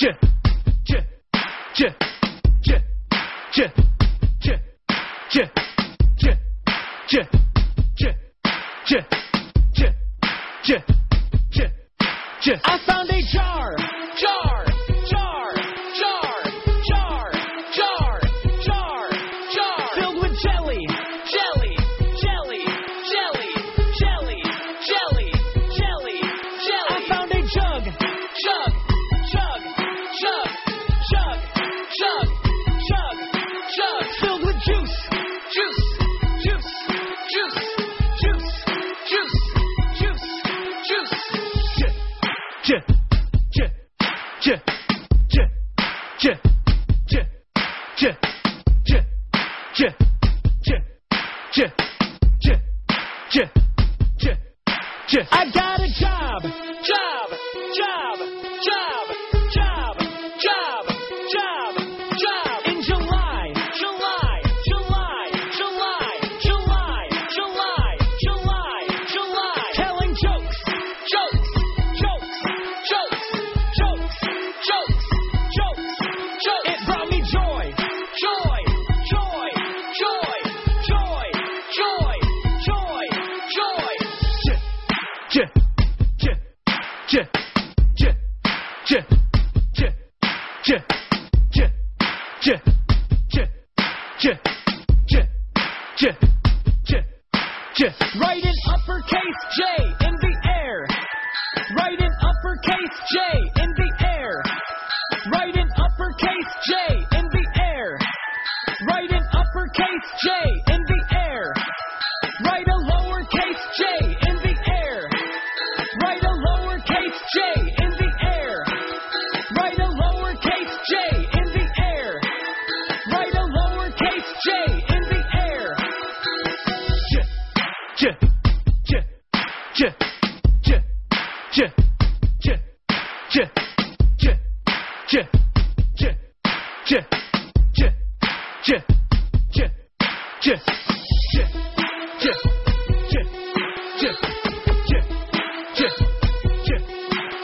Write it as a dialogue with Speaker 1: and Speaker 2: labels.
Speaker 1: J J J J J J J J J J J J J J J
Speaker 2: I found a jar, jar, jar, I got a job, job,
Speaker 1: J J J J J J J J J J J J J J J
Speaker 2: Write in uppercase J in the air. Write in uppercase J in the air. Write in uppercase J in the air. Write in uppercase J Write a lowercase J in the air. Write a lowercase J in the air. Write a lowercase J in the air. J
Speaker 1: J J J J J J J J J J J J J J